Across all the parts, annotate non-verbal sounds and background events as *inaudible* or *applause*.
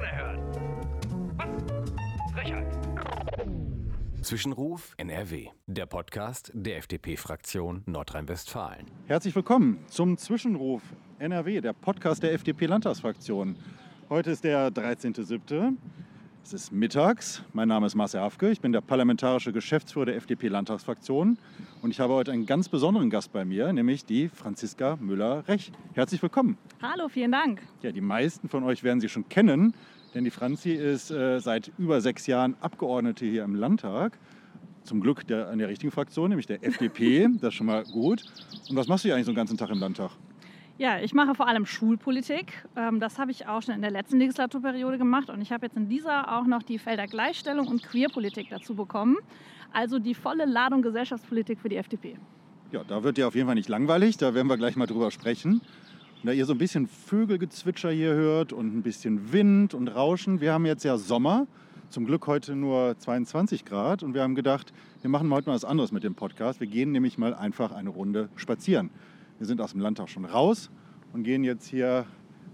Unerhört. Was? Frechheit. Zwischenruf NRW, der Podcast der FDP-Fraktion Nordrhein-Westfalen. Herzlich willkommen zum Zwischenruf NRW, der Podcast der FDP-Landtagsfraktion. Heute ist der 13.07. Es ist mittags. Mein Name ist Marcel Hafke. Ich bin der parlamentarische Geschäftsführer der FDP-Landtagsfraktion. Und ich habe heute einen ganz besonderen Gast bei mir, nämlich die Franziska Müller-Rech. Herzlich willkommen. Hallo, vielen Dank. Ja, die meisten von euch werden sie schon kennen, denn die Franzi ist äh, seit über sechs Jahren Abgeordnete hier im Landtag. Zum Glück der, an der richtigen Fraktion, nämlich der FDP. *laughs* Das ist schon mal gut. Und was machst du hier eigentlich so den ganzen Tag im Landtag? Ja, ich mache vor allem Schulpolitik. Ähm, das habe ich auch schon in der letzten Legislaturperiode gemacht. Und ich habe jetzt in dieser auch noch die Felder Gleichstellung und Queerpolitik dazu bekommen. Also die volle Ladung Gesellschaftspolitik für die FDP. Ja, da wird dir auf jeden Fall nicht langweilig. Da werden wir gleich mal drüber sprechen. Da ihr so ein bisschen Vögelgezwitscher hier hört und ein bisschen Wind und Rauschen. Wir haben jetzt ja Sommer. Zum Glück heute nur 22 Grad. Und wir haben gedacht, wir machen heute mal was anderes mit dem Podcast. Wir gehen nämlich mal einfach eine Runde spazieren. Wir sind aus dem Landtag schon raus und gehen jetzt hier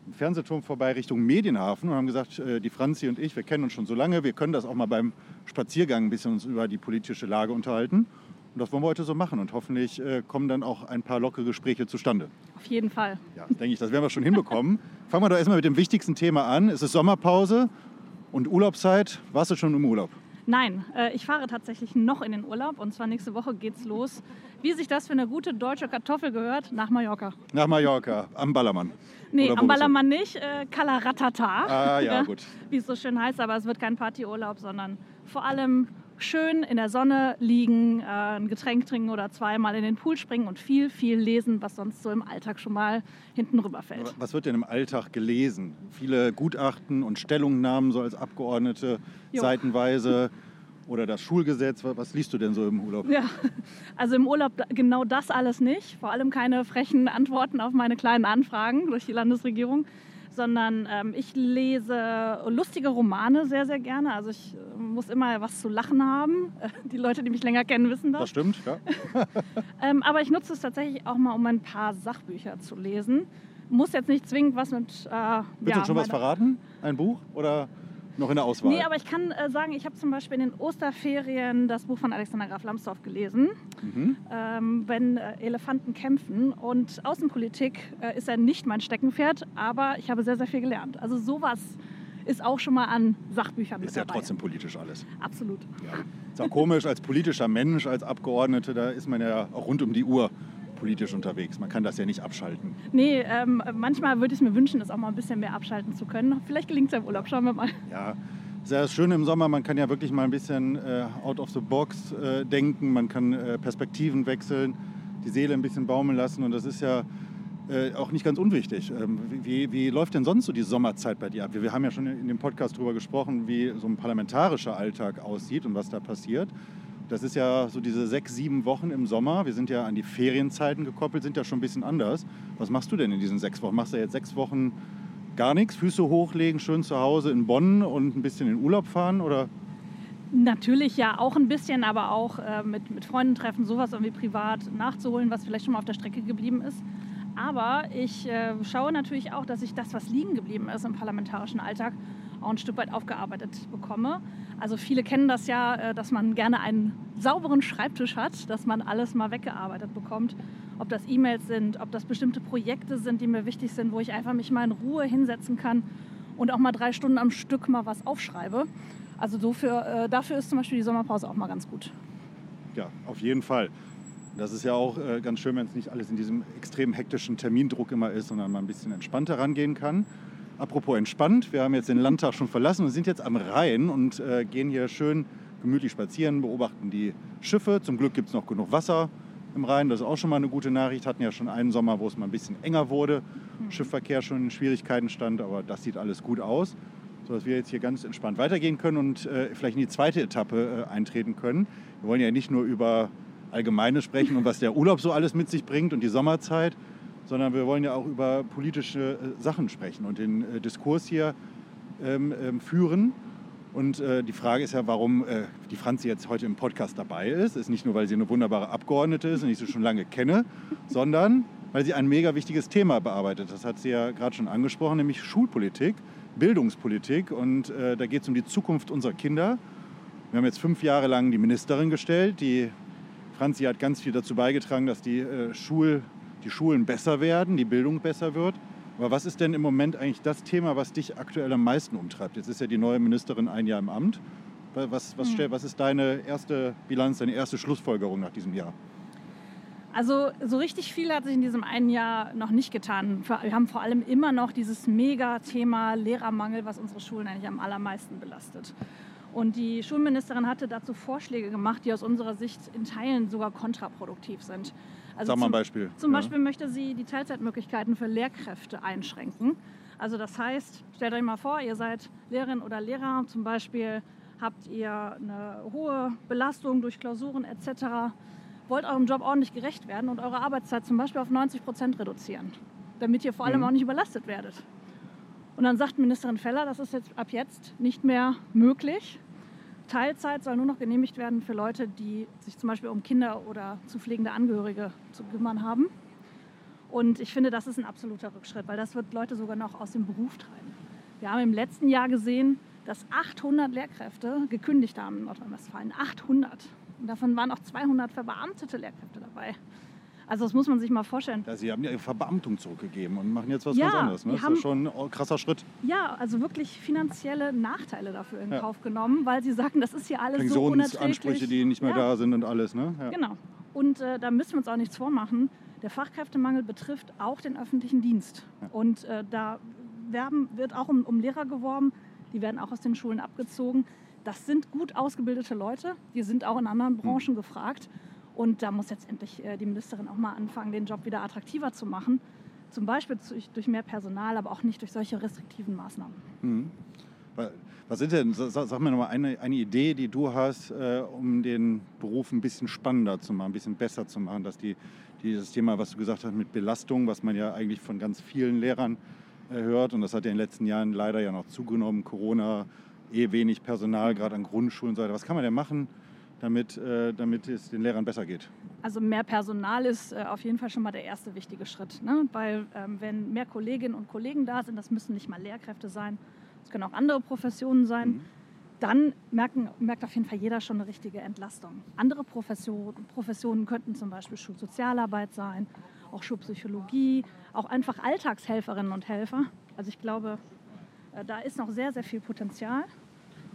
im Fernsehturm vorbei Richtung Medienhafen und haben gesagt, äh, die Franzi und ich, wir kennen uns schon so lange, wir können das auch mal beim Spaziergang ein bisschen uns über die politische Lage unterhalten. Und das wollen wir heute so machen und hoffentlich äh, kommen dann auch ein paar lockere Gespräche zustande. Auf jeden Fall. Ja, das denke ich, das werden wir schon hinbekommen. *laughs* Fangen wir doch erstmal mit dem wichtigsten Thema an. Es ist Sommerpause und Urlaubszeit. Warst du schon im Urlaub? Nein, äh, ich fahre tatsächlich noch in den Urlaub und zwar nächste Woche geht's los. Wie sich das für eine gute deutsche Kartoffel gehört, nach Mallorca. Nach Mallorca, am Ballermann. Nee, Oder am? Ballermann nicht, äh, Kalaratata. Ah, ja, *laughs* gut. Wie es so schön heißt, aber es wird kein Partyurlaub, sondern vor allem schön in der Sonne liegen, äh, ein Getränk trinken oder zweimal in den Pool springen und viel, viel lesen, was sonst so im Alltag schon mal hinten rüberfällt. Was wird denn im Alltag gelesen? Viele Gutachten und Stellungnahmen so als Abgeordnete Jo. seitenweise *laughs* oder das Schulgesetz. Was liest du denn so im Urlaub? Ja, also im Urlaub genau das alles nicht. Vor allem keine frechen Antworten auf meine kleinen Anfragen durch die Landesregierung, sondern ähm, ich lese lustige Romane sehr, sehr gerne. Also ich äh, muss immer was zu lachen haben. *laughs* Die Leute, die mich länger kennen, wissen das. Das stimmt, ja. *laughs* Ähm, aber ich nutze es tatsächlich auch mal, um ein paar Sachbücher zu lesen. Muss jetzt nicht zwingend was mit. Äh, Willst ja, du schon was verraten? Ein Buch oder noch in der Auswahl? Nee, aber ich kann äh, sagen, ich habe zum Beispiel in den Osterferien das Buch von Alexander Graf Lambsdorff gelesen. Mhm. ähm, wenn äh, Elefanten kämpfen. Und Außenpolitik äh, ist ja nicht mein Steckenpferd, aber ich habe sehr, sehr viel gelernt. Also sowas ist auch schon mal an Sachbüchern Ist ja dabei. trotzdem politisch alles. Absolut. Ja. Ist auch komisch, als politischer Mensch, als Abgeordnete, da ist man ja auch rund um die Uhr politisch unterwegs. Man kann das ja nicht abschalten. Nee, ähm, manchmal würde ich mir wünschen, das auch mal ein bisschen mehr abschalten zu können. Vielleicht gelingt es ja im Urlaub, schauen wir mal. Ja, ist ja das Schöne im Sommer, man kann ja wirklich mal ein bisschen äh, out of the box äh, denken, man kann äh, Perspektiven wechseln, die Seele ein bisschen baumeln lassen und das ist ja äh, auch nicht ganz unwichtig. Ähm, wie, wie läuft denn sonst so die Sommerzeit bei dir ab? Wir, wir haben ja schon in dem Podcast darüber gesprochen, wie so ein parlamentarischer Alltag aussieht und was da passiert. Das ist ja so diese sechs, sieben Wochen im Sommer. Wir sind ja an die Ferienzeiten gekoppelt, sind ja schon ein bisschen anders. Was machst du denn in diesen sechs Wochen? Machst du jetzt sechs Wochen gar nichts, Füße hochlegen, schön zu Hause in Bonn und ein bisschen in Urlaub fahren? Oder Natürlich ja auch ein bisschen, aber auch äh, mit, mit Freunden treffen, sowas irgendwie privat nachzuholen, was vielleicht schon mal auf der Strecke geblieben ist. Aber ich äh, schaue natürlich auch, dass ich das, was liegen geblieben ist im parlamentarischen Alltag, auch ein Stück weit aufgearbeitet bekomme. Also viele kennen das ja, äh, dass man gerne einen sauberen Schreibtisch hat, dass man alles mal weggearbeitet bekommt. Ob das E-Mails sind, ob das bestimmte Projekte sind, die mir wichtig sind, wo ich einfach mich mal in Ruhe hinsetzen kann und auch mal drei Stunden am Stück mal was aufschreibe. Also so äh, dafür ist zum Beispiel die Sommerpause auch mal ganz gut. ja, auf jeden Fall. Das ist ja auch äh, ganz schön, wenn es nicht alles in diesem extrem hektischen Termindruck immer ist, sondern man ein bisschen entspannter rangehen kann. Apropos entspannt, wir haben jetzt den Landtag schon verlassen und sind jetzt am Rhein und äh, gehen hier schön gemütlich spazieren, beobachten die Schiffe. Zum Glück gibt es noch genug Wasser im Rhein, das ist auch schon mal eine gute Nachricht. Hatten ja schon einen Sommer, wo es mal ein bisschen enger wurde, Schiffverkehr schon in Schwierigkeiten stand, aber das sieht alles gut aus, sodass wir jetzt hier ganz entspannt weitergehen können und äh, vielleicht in die zweite Etappe äh, eintreten können. Wir wollen ja nicht nur über Allgemeine sprechen und was der Urlaub so alles mit sich bringt und die Sommerzeit, sondern wir wollen ja auch über politische äh, Sachen sprechen und den äh, Diskurs hier ähm, ähm, führen. Und äh, die Frage ist ja, warum äh, die Franzi jetzt heute im Podcast dabei ist. Ist nicht nur, weil sie eine wunderbare Abgeordnete ist und ich sie schon lange kenne, *laughs* sondern weil sie ein mega wichtiges Thema bearbeitet. Das hat sie ja gerade schon angesprochen, nämlich Schulpolitik. Bildungspolitik und äh, da geht es um die Zukunft unserer Kinder. Wir haben jetzt fünf Jahre lang die Ministerin gestellt. Die Franzi hat ganz viel dazu beigetragen, dass die, äh, Schul, die Schulen besser werden, die Bildung besser wird. Aber was ist denn im Moment eigentlich das Thema, was dich aktuell am meisten umtreibt? Jetzt ist ja die neue Ministerin ein Jahr im Amt. Was, was, stell- was ist deine erste Bilanz, deine erste Schlussfolgerung nach diesem Jahr? Also so richtig viel hat sich in diesem einen Jahr noch nicht getan. Wir haben vor allem immer noch dieses Mega-Thema Lehrermangel, was unsere Schulen eigentlich am allermeisten belastet. Und die Schulministerin hatte dazu Vorschläge gemacht, die aus unserer Sicht in Teilen sogar kontraproduktiv sind. Also Sag mal ein zum- Beispiel. Zum Ja. Beispiel möchte sie die Teilzeitmöglichkeiten für Lehrkräfte einschränken. Also das heißt, stellt euch mal vor, ihr seid Lehrerin oder Lehrer, zum Beispiel habt ihr eine hohe Belastung durch Klausuren etc., wollt eurem Job ordentlich gerecht werden und eure Arbeitszeit zum Beispiel auf 90 Prozent reduzieren, damit ihr vor allem Mhm. auch nicht überlastet werdet. Und dann sagt Ministerin Feller, das ist jetzt ab jetzt nicht mehr möglich. Teilzeit soll nur noch genehmigt werden für Leute, die sich zum Beispiel um Kinder oder zu pflegende Angehörige zu kümmern haben. Und ich finde, das ist ein absoluter Rückschritt, weil das wird Leute sogar noch aus dem Beruf treiben. Wir haben im letzten Jahr gesehen, dass 800 Lehrkräfte gekündigt haben in Nordrhein-Westfalen. 800. Und davon waren auch 200 verbeamtete Lehrkräfte dabei. Also das muss man sich mal vorstellen. Ja, Sie haben ja Ihre Verbeamtung zurückgegeben und machen jetzt was Ja, ganz anderes. Ne? Das ist haben- ja schon ein krasser Schritt. Ja, also wirklich finanzielle Nachteile dafür in Ja. Kauf genommen, weil sie sagen, das ist hier alles so unerträglich. die nicht mehr ja. da sind und alles. Ne? Genau. Und äh, da müssen wir uns auch nichts vormachen. Der Fachkräftemangel betrifft auch den öffentlichen Dienst. Und äh, da werben, wird auch um, um Lehrer geworben. Die werden auch aus den Schulen abgezogen. Das sind gut ausgebildete Leute. Die sind auch in anderen Branchen gefragt. Und da muss jetzt endlich äh, die Ministerin auch mal anfangen, den Job wieder attraktiver zu machen. Zum Beispiel durch, mehr Personal, aber auch nicht durch solche restriktiven Maßnahmen. Mhm. Wa- Was sind denn, sa- sag mir noch mal eine, eine Idee, die du hast, äh, um den Beruf ein bisschen spannender zu machen, ein bisschen besser zu machen, dass die, dieses Thema, was du gesagt hast mit Belastung, was man ja eigentlich von ganz vielen Lehrern äh, hört und das hat ja in den letzten Jahren leider ja noch zugenommen, Corona, eh wenig Personal, gerade an Grundschulen und so weiter. Was kann man denn machen, damit, äh, damit es den Lehrern besser geht? Also mehr Personal ist äh, auf jeden Fall schon mal der erste wichtige Schritt. Ne? Weil ähm, wenn mehr Kolleginnen und Kollegen da sind, das müssen nicht mal Lehrkräfte sein, das können auch andere Professionen sein, Mhm. dann merken, merkt auf jeden Fall jeder schon eine richtige Entlastung. Andere Professionen, Professionen könnten zum Beispiel Schulsozialarbeit sein, auch Schulpsychologie, auch einfach Alltagshelferinnen und Helfer. Also ich glaube, äh, da ist noch sehr, sehr viel Potenzial.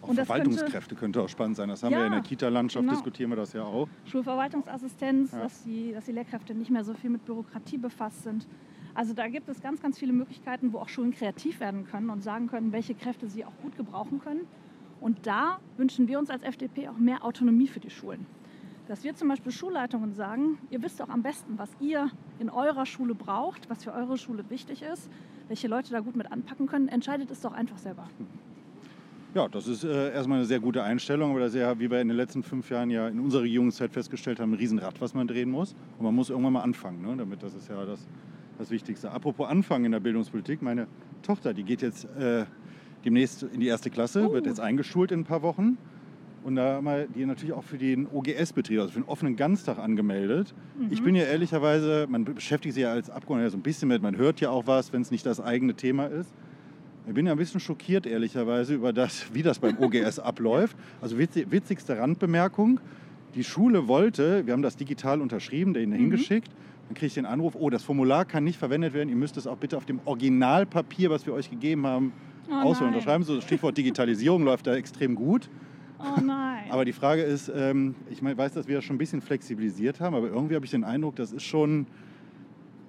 Auch Und das könnte- Verwaltungskräfte könnte, auch spannend sein. Das haben wir Ja, ja in der Kita-Landschaft, genau. diskutieren wir das ja auch. Schulverwaltungsassistenz, Ja. dass, die, dass die Lehrkräfte nicht mehr so viel mit Bürokratie befasst sind. Also da gibt es ganz, ganz viele Möglichkeiten, wo auch Schulen kreativ werden können und sagen können, welche Kräfte sie auch gut gebrauchen können. Und da wünschen wir uns als FDP auch mehr Autonomie für die Schulen. Dass wir zum Beispiel Schulleitungen sagen, ihr wisst doch am besten, was ihr in eurer Schule braucht, was für eure Schule wichtig ist, welche Leute da gut mit anpacken können, entscheidet es doch einfach selber. Ja, das ist äh, erstmal eine sehr gute Einstellung, aber das ist ja, wie wir in den letzten fünf Jahren ja in unserer Regierungszeit festgestellt haben, ein Riesenrad, was man drehen muss. Und man muss irgendwann mal anfangen, ne? damit das ist ja das, das Wichtigste. Apropos Anfangen in der Bildungspolitik, meine Tochter, die geht jetzt äh, demnächst in die erste Klasse, Oh. wird jetzt eingeschult in ein paar Wochen. Und da haben wir die natürlich auch für den OGS-Betrieb, also für den offenen Ganztag angemeldet. Ich bin ja ehrlicherweise, man beschäftigt sich ja als Abgeordneter so ein bisschen mit, man hört ja auch was, wenn es nicht das eigene Thema ist. Ich bin ja ein bisschen schockiert, ehrlicherweise, über das, *laughs* wie das beim OGS abläuft. Also witzig, witzigste Randbemerkung. Die Schule wollte, wir haben das digital unterschrieben, den hingeschickt. Dann kriege ich den Anruf, oh, das Formular kann nicht verwendet werden. Ihr müsst es auch bitte auf dem Originalpapier, was wir euch gegeben haben, Oh ausfüllen. nein. Unterschreiben. So, das Stichwort Digitalisierung läuft da extrem gut. Oh nein. Aber die Frage ist, ähm, ich weiß, dass wir das schon ein bisschen flexibilisiert haben, aber irgendwie habe ich den Eindruck, das ist schon.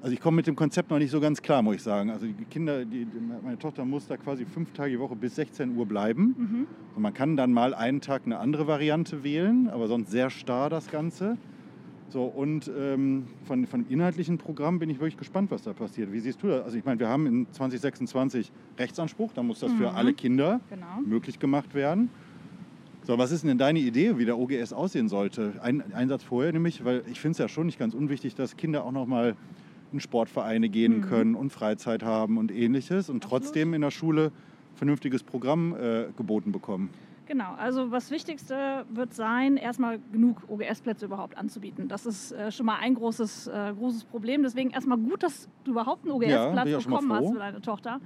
Also ich komme mit dem Konzept noch nicht so ganz klar, muss ich sagen. Also die Kinder, die, meine Tochter muss da quasi fünf Tage die Woche bis 16 Uhr bleiben. mhm. Und man kann dann mal einen Tag eine andere Variante wählen, aber sonst sehr starr das Ganze. So, und ähm, von, von inhaltlichen Programm bin ich wirklich gespannt, was da passiert. Wie siehst du das? Also ich meine, wir haben in 2026 Rechtsanspruch, da muss das für Mhm. alle Kinder Genau. möglich gemacht werden. So, was ist denn deine Idee, wie der OGS aussehen sollte? Ein, ein Satz vorher nämlich, weil ich finde es ja schon nicht ganz unwichtig, dass Kinder auch noch mal in Sportvereine gehen Mhm. können und Freizeit haben und ähnliches und Absolut. trotzdem in der Schule vernünftiges Programm äh, geboten bekommen. Genau, also was Wichtigste wird sein, erstmal genug OGS-Plätze überhaupt anzubieten. Das ist äh, schon mal ein großes, äh, großes Problem. Deswegen erstmal gut, dass du überhaupt einen Ja, OGS-Platz mal bekommen hast für deine Tochter.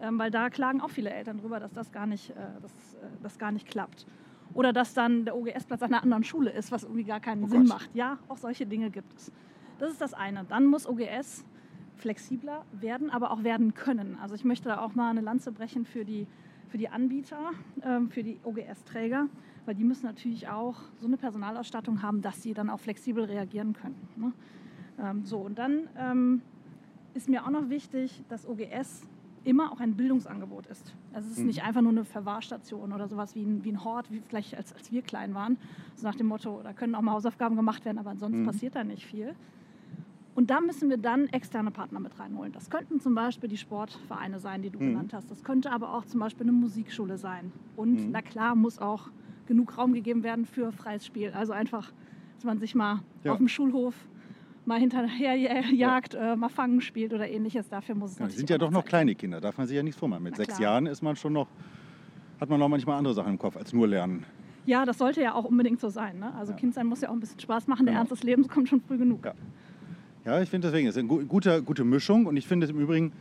Ähm, weil da klagen auch viele Eltern drüber, dass das gar nicht, äh, dass, äh, das gar nicht klappt. Oder dass dann der OGS-Platz an einer anderen Schule ist, was irgendwie gar keinen Oh Sinn Gott. macht. Ja, auch solche Dinge gibt es. Das ist das eine. Dann muss OGS flexibler werden, aber auch werden können. Also ich möchte da auch mal eine Lanze brechen für die, für die Anbieter, ähm, für die OGS-Träger, weil die müssen natürlich auch so eine Personalausstattung haben, dass sie dann auch flexibel reagieren können. Ne? Ähm, so, und dann ähm, ist mir auch noch wichtig, dass OGS immer auch ein Bildungsangebot ist. Also es ist Mhm. nicht einfach nur eine Verwahrstation oder sowas wie ein, wie ein Hort, wie vielleicht als, als wir klein waren. So nach dem Motto, da können auch mal Hausaufgaben gemacht werden, aber ansonsten Mhm. passiert da nicht viel. Und da müssen wir dann externe Partner mit reinholen. Das könnten zum Beispiel die Sportvereine sein, die du Mhm. genannt hast. Das könnte aber auch zum Beispiel eine Musikschule sein. Und Mhm. na klar muss auch genug Raum gegeben werden für freies Spiel. Also einfach, dass man sich mal Ja. auf dem Schulhof mal hinterher jagt, äh, mal fangen spielt oder ähnliches. Dafür muss es Ja, sind ja doch noch kleine Kinder, darf man sich ja nichts vormachen. Mit Na sechs klar. Jahren ist man schon noch, hat man noch manchmal andere Sachen im Kopf als nur lernen. Ja, das sollte ja auch unbedingt so sein. Ne? Also Ja. Kind sein muss ja auch ein bisschen Spaß machen. Der Genau. Ernst des Lebens kommt schon früh genug. Ja. Ich finde deswegen, es ist eine gu- gute, gute Mischung und ich finde es im Übrigen,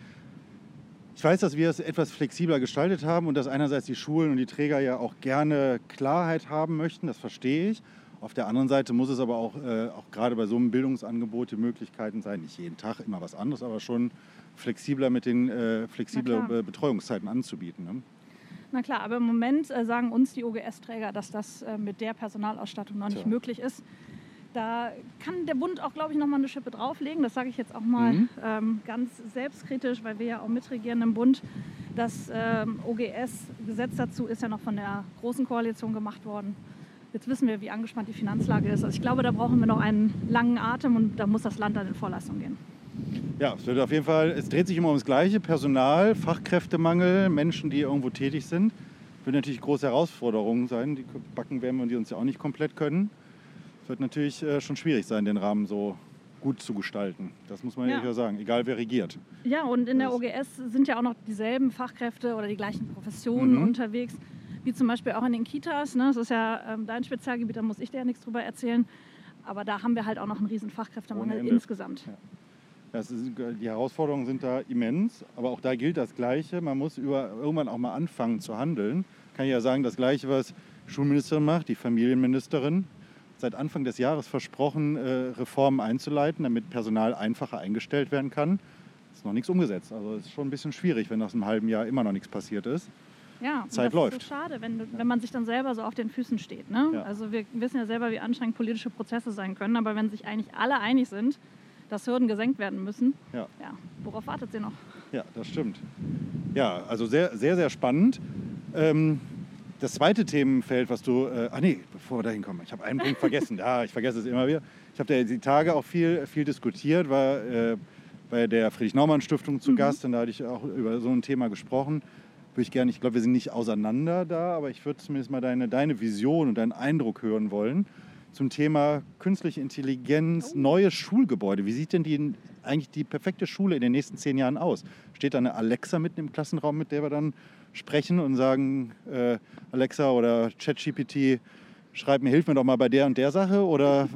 ich weiß, dass wir es etwas flexibler gestaltet haben und dass einerseits die Schulen und die Träger ja auch gerne Klarheit haben möchten, das verstehe ich. Auf der anderen Seite muss es aber auch, äh, auch gerade bei so einem Bildungsangebot die Möglichkeiten sein, nicht jeden Tag immer was anderes, aber schon flexibler mit den äh, flexible Na klar. Be- Betreuungszeiten anzubieten. Ne? Na klar, aber im Moment äh, sagen uns die OGS-Träger, dass das äh, mit der Personalausstattung noch nicht Tja. möglich ist. Da kann der Bund auch, glaube ich, noch mal eine Schippe drauflegen. Das sage ich jetzt auch mal Mhm. ähm, ganz selbstkritisch, weil wir ja auch mitregieren im Bund. Das ähm, OGS-Gesetz dazu ist ja noch von der Großen Koalition gemacht worden. Jetzt wissen wir, wie angespannt die Finanzlage ist. Also ich glaube, da brauchen wir noch einen langen Atem und da muss das Land dann in Vorleistung gehen. Ja, es wird auf jeden Fall, es dreht sich immer ums Gleiche. Personal, Fachkräftemangel, Menschen, die irgendwo tätig sind. Wird natürlich große Herausforderungen sein. Die backen werden wir die uns ja auch nicht komplett können. Wird natürlich äh, schon schwierig sein, den Rahmen so gut zu gestalten. Das muss man Ja. ja sagen, egal wer regiert. Ja, und in der OGS sind ja auch noch dieselben Fachkräfte oder die gleichen Professionen Mhm. unterwegs, wie zum Beispiel auch in den Kitas. Ne? Das ist ja ähm, dein Spezialgebiet, da muss ich dir ja nichts drüber erzählen. Aber da haben wir halt auch noch einen riesen Fachkräftemangel insgesamt. Ja. Ist, die Herausforderungen sind da immens, aber auch da gilt das Gleiche. Man muss über, irgendwann auch mal anfangen zu handeln. Kann ich ja sagen, das Gleiche, was die Schulministerin macht, die Familienministerin, seit Anfang des Jahres versprochen, äh, Reformen einzuleiten, damit Personal einfacher eingestellt werden kann. Ist noch nichts umgesetzt. Also es ist schon ein bisschen schwierig, wenn nach einem halben Jahr immer noch nichts passiert ist. Ja, Zeit das läuft. ist so schade, wenn, du- wenn man sich dann selber so auf den Füßen steht. Ne? Ja. Also wir wissen ja selber, wie anstrengend politische Prozesse sein können, aber wenn sich eigentlich alle einig sind, dass Hürden gesenkt werden müssen, Ja. ja, worauf wartet sie noch? Ja, das stimmt. Ja, also sehr, sehr, sehr spannend. Ähm, das zweite Themenfeld, was du. Äh, ach nee, bevor wir da hinkommen, ich habe einen Punkt vergessen. *laughs* Ja, ich vergesse es immer wieder. Ich habe die Tage auch viel, viel diskutiert, war äh, bei der Friedrich-Naumann-Stiftung zu Gast und da hatte ich auch über so ein Thema gesprochen. Würde ich gerne, ich glaube, wir sind nicht auseinander da, aber ich würde zumindest mal deine, deine Vision und deinen Eindruck hören wollen zum Thema künstliche Intelligenz, neue Schulgebäude. Wie sieht denn die, eigentlich die perfekte Schule in den nächsten zehn Jahren aus? Steht da eine Alexa mitten im Klassenraum, mit der wir dann sprechen und sagen, äh, Alexa oder ChatGPT, schreib mir, hilf mir doch mal bei der und der Sache? Oder,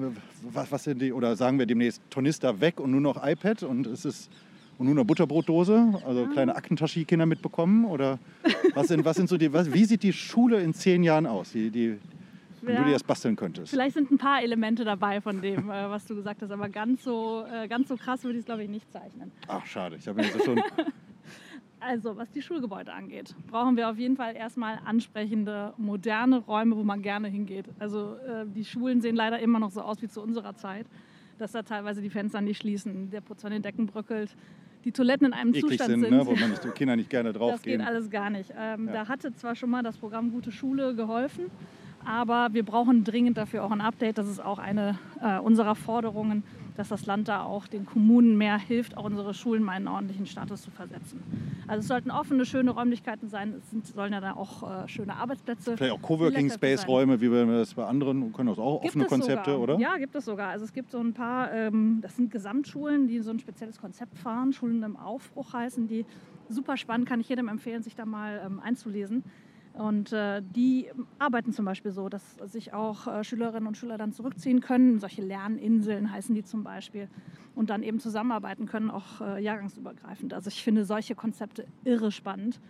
was, was sind die, oder sagen wir demnächst Tornister weg und nur noch iPad und es ist und nur eine Butterbrotdose, also kleine Aktentasche, die Kinder mitbekommen? Oder was sind, was sind so die, was, wie sieht die Schule in zehn Jahren aus, die, die, wenn du Ja. dir das basteln könntest? Vielleicht sind ein paar Elemente dabei von dem, äh, was du gesagt hast, aber ganz so, äh, ganz so krass würde ich es, glaube ich, nicht zeichnen. Ach, schade. Ich habe mir das schon. Also, was die Schulgebäude angeht, brauchen wir auf jeden Fall erstmal ansprechende, moderne Räume, wo man gerne hingeht. Also, äh, die Schulen sehen leider immer noch so aus wie zu unserer Zeit, dass da teilweise die Fenster nicht schließen, der Putz an den Decken bröckelt, die Toiletten in einem eklig Zustand sind, sind. ne? wo man nicht, die Kinder nicht gerne *laughs* Das draufgehen. geht alles gar nicht. Ähm, Ja. Da hatte zwar schon mal das Programm Gute Schule geholfen, aber wir brauchen dringend dafür auch ein Update. Das ist auch eine äh, unserer Forderungen, dass das Land da auch den Kommunen mehr hilft, auch unsere Schulen mal in einen ordentlichen Status zu versetzen. Also es sollten offene, schöne Räumlichkeiten sein. Es sind, sollen ja da auch äh, schöne Arbeitsplätze. Vielleicht auch Coworking Space. Räume, wie wir das bei anderen können das auch Gibt offene Konzepte, sogar. oder? Ja, gibt es sogar. Also es gibt so ein paar, ähm, das sind Gesamtschulen, die so ein spezielles Konzept fahren. Schulen im Aufbruch heißen die. Super spannend, kann ich jedem empfehlen, sich da mal ähm, einzulesen. Und äh, die arbeiten zum Beispiel so, dass sich auch äh, Schülerinnen und Schüler dann zurückziehen können. Solche Lerninseln heißen die zum Beispiel. Und dann eben zusammenarbeiten können, auch äh, jahrgangsübergreifend. Also ich finde solche Konzepte irre spannend.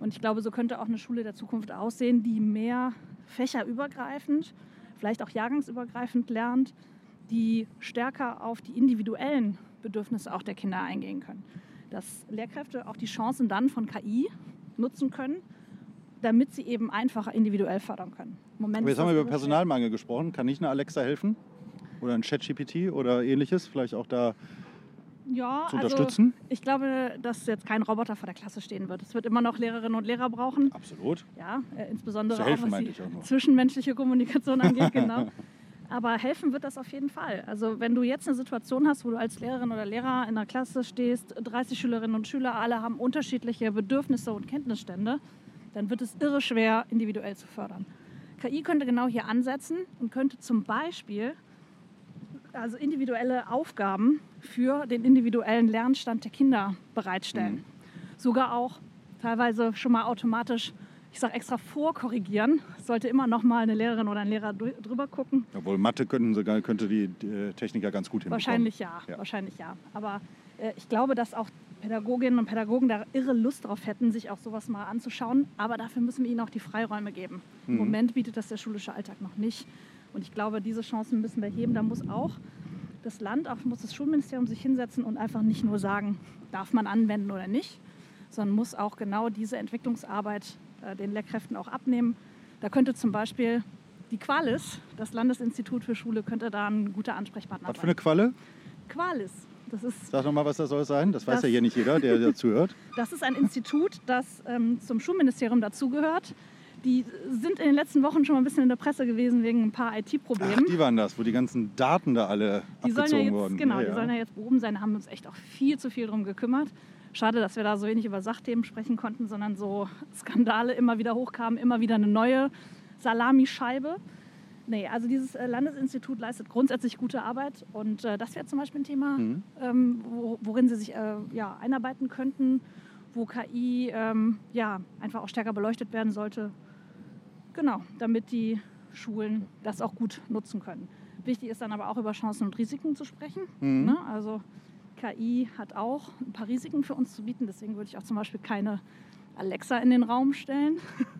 Und ich glaube, so könnte auch eine Schule der Zukunft aussehen, die mehr fächerübergreifend, vielleicht auch jahrgangsübergreifend lernt, die stärker auf die individuellen Bedürfnisse auch der Kinder eingehen können. Dass Lehrkräfte auch die Chancen dann von KI nutzen können, damit sie eben einfacher individuell fördern können. Moment Aber jetzt haben wir über schwer. Personalmangel gesprochen. Kann nicht eine Alexa helfen? Oder ein ChatGPT oder ähnliches? Vielleicht auch da ja, zu also unterstützen? ich glaube, dass jetzt kein Roboter vor der Klasse stehen wird. Es wird immer noch Lehrerinnen und Lehrer brauchen. Absolut. Ja, äh, insbesondere Zu auch helfen was meinte die auch zwischenmenschliche Kommunikation angeht, genau. *laughs* Aber helfen wird das auf jeden Fall. Also wenn du jetzt eine Situation hast, wo du als Lehrerin oder Lehrer in der Klasse stehst, 30 Schülerinnen und Schüler, alle haben unterschiedliche Bedürfnisse und Kenntnisstände, dann wird es irre schwer, individuell zu fördern. KI könnte genau hier ansetzen und könnte zum Beispiel also individuelle Aufgaben für den individuellen Lernstand der Kinder bereitstellen. Mhm. Sogar auch teilweise schon mal automatisch, ich sage extra vorkorrigieren. Sollte immer noch mal eine Lehrerin oder ein Lehrer drü- drüber gucken. Obwohl Mathe könnten sogar, könnte die, äh, Technik ja ganz gut hinbekommen. Wahrscheinlich ja, Ja. wahrscheinlich ja. Aber äh, ich glaube, dass auch Pädagoginnen und Pädagogen da irre Lust drauf hätten, sich auch sowas mal anzuschauen. Aber dafür müssen wir ihnen auch die Freiräume geben. Im Mhm. Moment bietet das der schulische Alltag noch nicht. Und ich glaube, diese Chancen müssen wir heben. Da muss auch das Land, auch muss das Schulministerium sich hinsetzen und einfach nicht nur sagen, darf man anwenden oder nicht, sondern muss auch genau diese Entwicklungsarbeit äh, den Lehrkräften auch abnehmen. Da könnte zum Beispiel die Qualis, das Landesinstitut für Schule, könnte da ein guter Ansprechpartner Was für sein. eine Qualle? Qualis. Das ist, Sag doch mal, was das soll sein. Das weiß Das- ja hier nicht jeder, der dazu hört. *laughs* das ist ein Institut, das ähm, zum Schulministerium dazugehört. Die sind in den letzten Wochen schon mal ein bisschen in der Presse gewesen wegen ein paar IT-Problemen. die waren das, wo die ganzen Daten da alle Die sollen ja abgezogen jetzt, wurden. genau, Ja, die sollen ja jetzt behoben sein. Da haben wir uns echt auch viel zu viel drum gekümmert. Schade, dass wir da so wenig über Sachthemen sprechen konnten, sondern so Skandale immer wieder hochkamen, immer wieder eine neue Salamischeibe. Nee, also dieses äh, Landesinstitut leistet grundsätzlich gute Arbeit und äh, das wäre zum Beispiel ein Thema, Mhm. ähm, wo, worin sie sich äh, ja, einarbeiten könnten, wo KI ähm, ja, einfach auch stärker beleuchtet werden sollte. Genau, damit die Schulen das auch gut nutzen können. Wichtig ist dann aber auch über Chancen und Risiken zu sprechen. Mhm. Ne? Also KI hat auch ein paar Risiken für uns zu bieten. Deswegen würde ich auch zum Beispiel keine Alexa in den Raum stellen. *laughs*